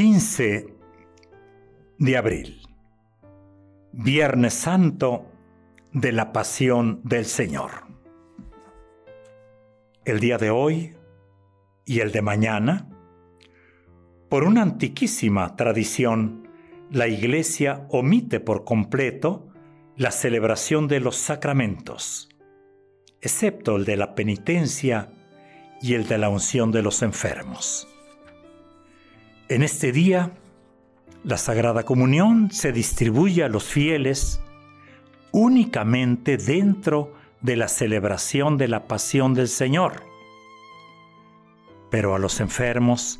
15 de abril, Viernes Santo de la Pasión del Señor. El día de hoy y el de mañana, por una antiquísima tradición, la Iglesia omite por completo la celebración de los sacramentos, excepto el de la penitencia y el de la unción de los enfermos. En este día, la Sagrada Comunión se distribuye a los fieles únicamente dentro de la celebración de la pasión del Señor. Pero a los enfermos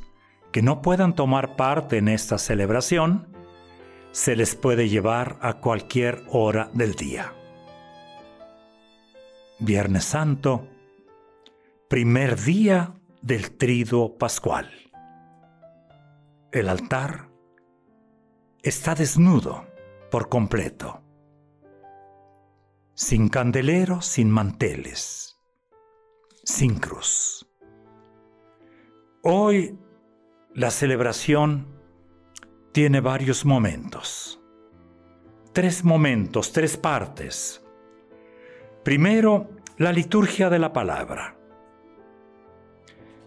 que no puedan tomar parte en esta celebración, se les puede llevar a cualquier hora del día. Viernes Santo, primer día del triduo pascual el altar está desnudo por completo, sin candelero, sin manteles, sin cruz. Hoy la celebración tiene varios momentos, tres momentos, tres partes. Primero, la liturgia de la palabra.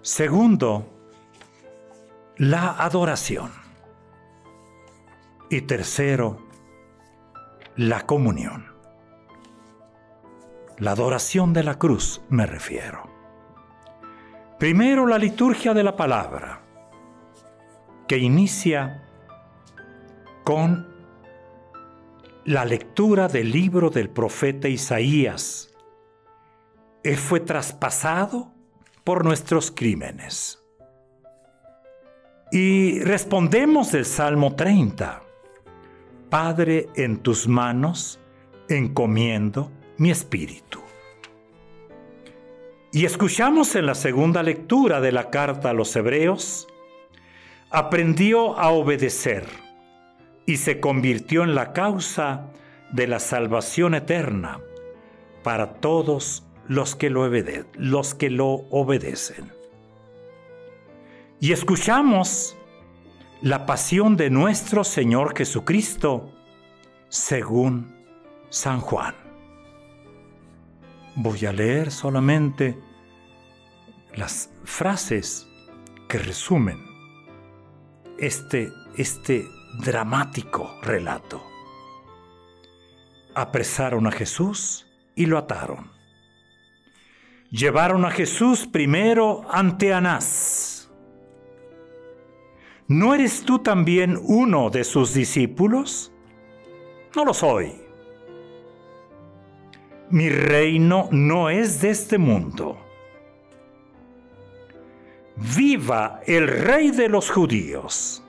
Segundo, la adoración. Y tercero, la comunión. La adoración de la cruz me refiero. Primero la liturgia de la palabra, que inicia con la lectura del libro del profeta Isaías. Él fue traspasado por nuestros crímenes y respondemos del Salmo 30. Padre, en tus manos encomiendo mi espíritu. Y escuchamos en la segunda lectura de la carta a los hebreos, aprendió a obedecer y se convirtió en la causa de la salvación eterna para todos los que lo, los que lo obedecen y escuchamos la pasión de nuestro Señor Jesucristo según San Juan. Voy a leer solamente las frases que resumen este, este dramático relato. Apresaron a Jesús y lo ataron. Llevaron a Jesús primero ante Anás ¿no eres tú también uno de sus discípulos? No lo soy. Mi reino no es de este mundo. Viva el rey de los judíos.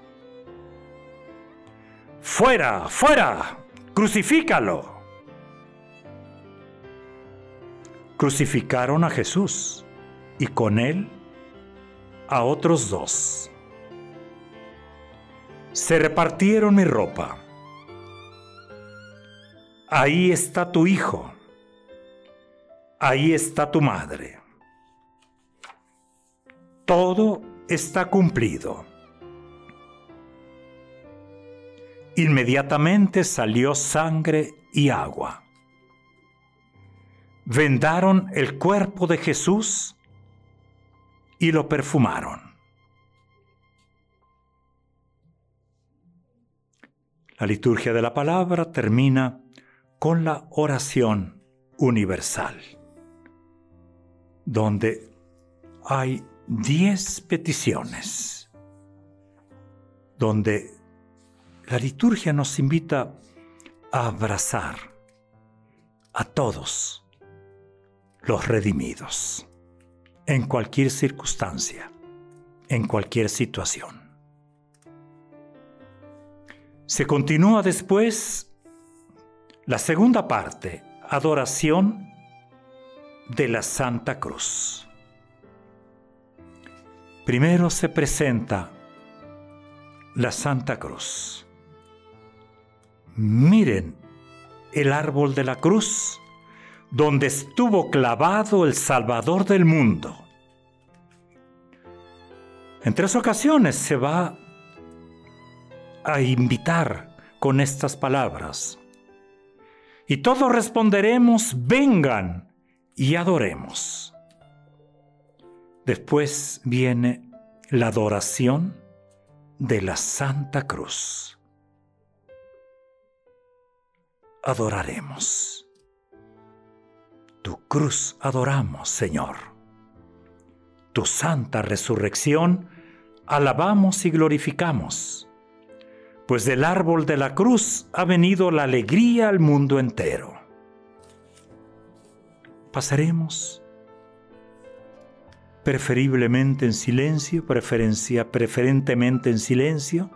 Fuera, fuera, crucifícalo. Crucificaron a Jesús y con él a otros dos se repartieron mi ropa. Ahí está tu hijo. Ahí está tu madre. Todo está cumplido. Inmediatamente salió sangre y agua. Vendaron el cuerpo de Jesús y lo perfumaron. La liturgia de la palabra termina con la oración universal, donde hay diez peticiones, donde la liturgia nos invita a abrazar a todos los redimidos, en cualquier circunstancia, en cualquier situación. Se continúa después la segunda parte, adoración de la Santa Cruz. Primero se presenta la Santa Cruz. Miren el árbol de la cruz donde estuvo clavado el Salvador del mundo. En tres ocasiones se va a invitar con estas palabras. Y todos responderemos, vengan y adoremos. Después viene la adoración de la Santa Cruz. Adoraremos. Tu cruz adoramos, Señor. Tu santa resurrección alabamos y glorificamos, pues del árbol de la cruz ha venido la alegría al mundo entero. Pasaremos preferiblemente en silencio, preferencia, preferentemente en silencio,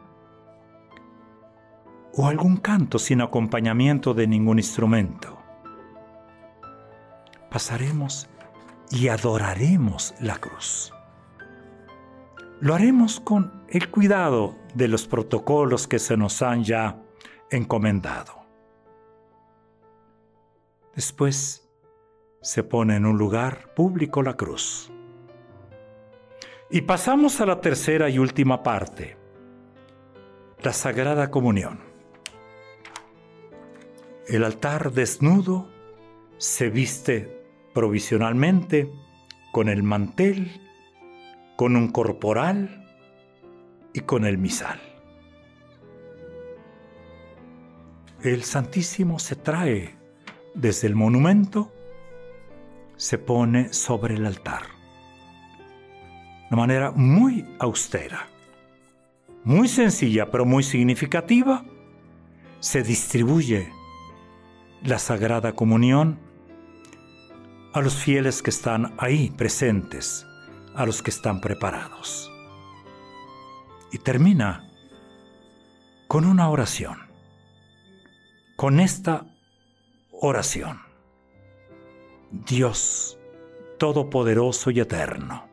o algún canto sin acompañamiento de ningún instrumento. Pasaremos y adoraremos la cruz. Lo haremos con el cuidado de los protocolos que se nos han ya encomendado. Después se pone en un lugar público la cruz. Y pasamos a la tercera y última parte, la Sagrada Comunión. El altar desnudo se viste provisionalmente con el mantel, con un corporal y con el misal. El Santísimo se trae desde el monumento, se pone sobre el altar de manera muy austera, muy sencilla pero muy significativa, se distribuye la Sagrada Comunión a los fieles que están ahí presentes, a los que están preparados. Y termina con una oración, con esta oración. Dios Todopoderoso y Eterno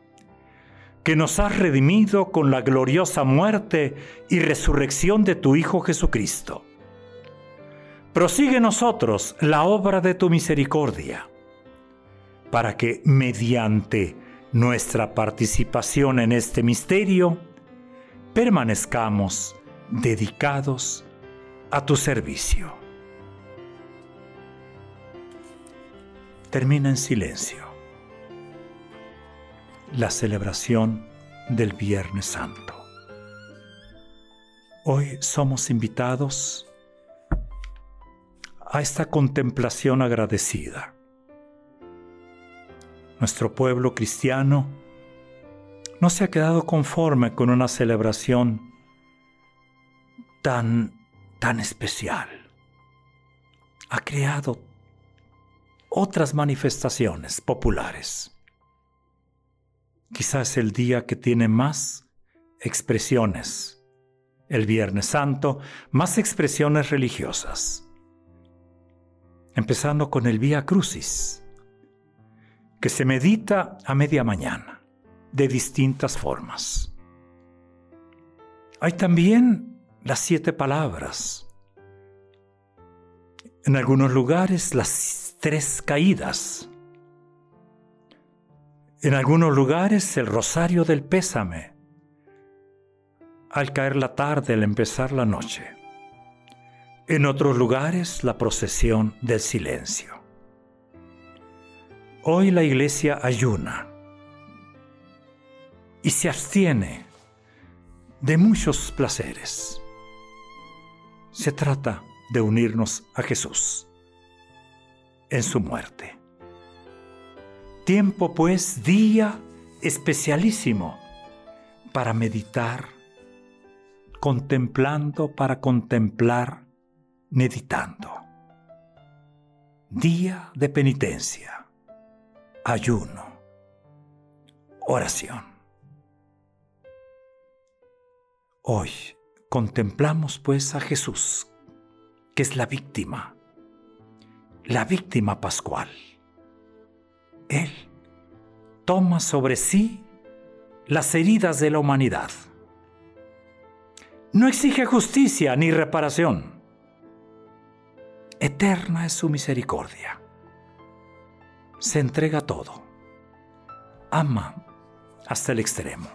que nos has redimido con la gloriosa muerte y resurrección de tu Hijo Jesucristo. Prosigue nosotros la obra de tu misericordia, para que mediante nuestra participación en este misterio, permanezcamos dedicados a tu servicio. Termina en silencio la celebración del Viernes Santo. Hoy somos invitados a esta contemplación agradecida. Nuestro pueblo cristiano no se ha quedado conforme con una celebración tan, tan especial. Ha creado otras manifestaciones populares quizás el día que tiene más expresiones, el Viernes Santo, más expresiones religiosas. Empezando con el Vía Crucis, que se medita a media mañana, de distintas formas. Hay también las siete palabras. En algunos lugares las tres caídas en algunos lugares el rosario del pésame. Al caer la tarde, al empezar la noche. En otros lugares la procesión del silencio. Hoy la iglesia ayuna y se abstiene de muchos placeres. Se trata de unirnos a Jesús en su muerte. Tiempo pues, día especialísimo para meditar, contemplando para contemplar, meditando. Día de penitencia, ayuno, oración. Hoy contemplamos pues a Jesús, que es la víctima, la víctima pascual. Él toma sobre sí las heridas de la humanidad. No exige justicia ni reparación. Eterna es su misericordia. Se entrega todo. Ama hasta el extremo.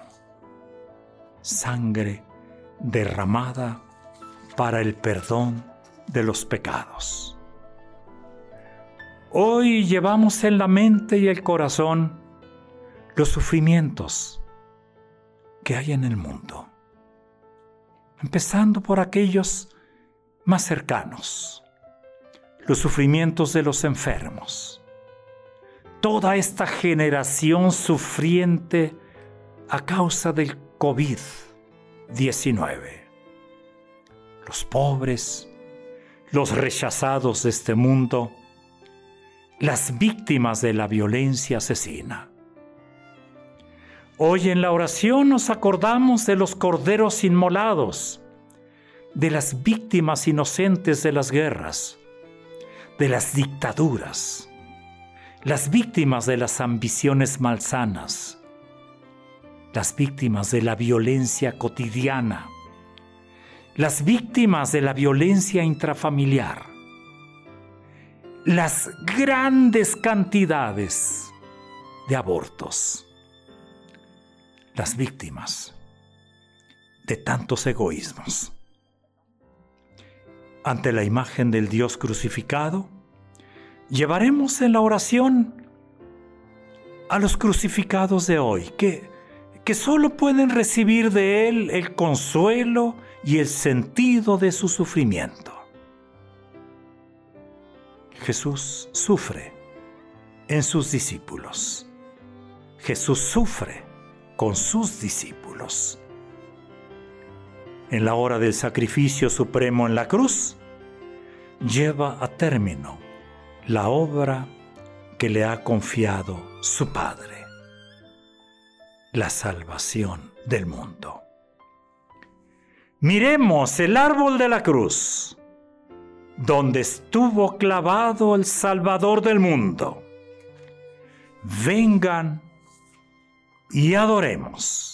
Sangre derramada para el perdón de los pecados. Hoy llevamos en la mente y el corazón los sufrimientos que hay en el mundo, empezando por aquellos más cercanos, los sufrimientos de los enfermos, toda esta generación sufriente a causa del COVID-19 los pobres, los rechazados de este mundo, las víctimas de la violencia asesina. Hoy en la oración nos acordamos de los corderos inmolados, de las víctimas inocentes de las guerras, de las dictaduras, las víctimas de las ambiciones malsanas, las víctimas de la violencia cotidiana, las víctimas de la violencia intrafamiliar, las grandes cantidades de abortos, las víctimas de tantos egoísmos. Ante la imagen del Dios crucificado, llevaremos en la oración a los crucificados de hoy, que, que solo pueden recibir de Él el consuelo y el sentido de su sufrimiento. Jesús sufre en sus discípulos. Jesús sufre con sus discípulos. En la hora del sacrificio supremo en la cruz, lleva a término la obra que le ha confiado su Padre, la salvación del mundo. Miremos el árbol de la cruz, donde estuvo clavado el Salvador del mundo. Vengan y adoremos.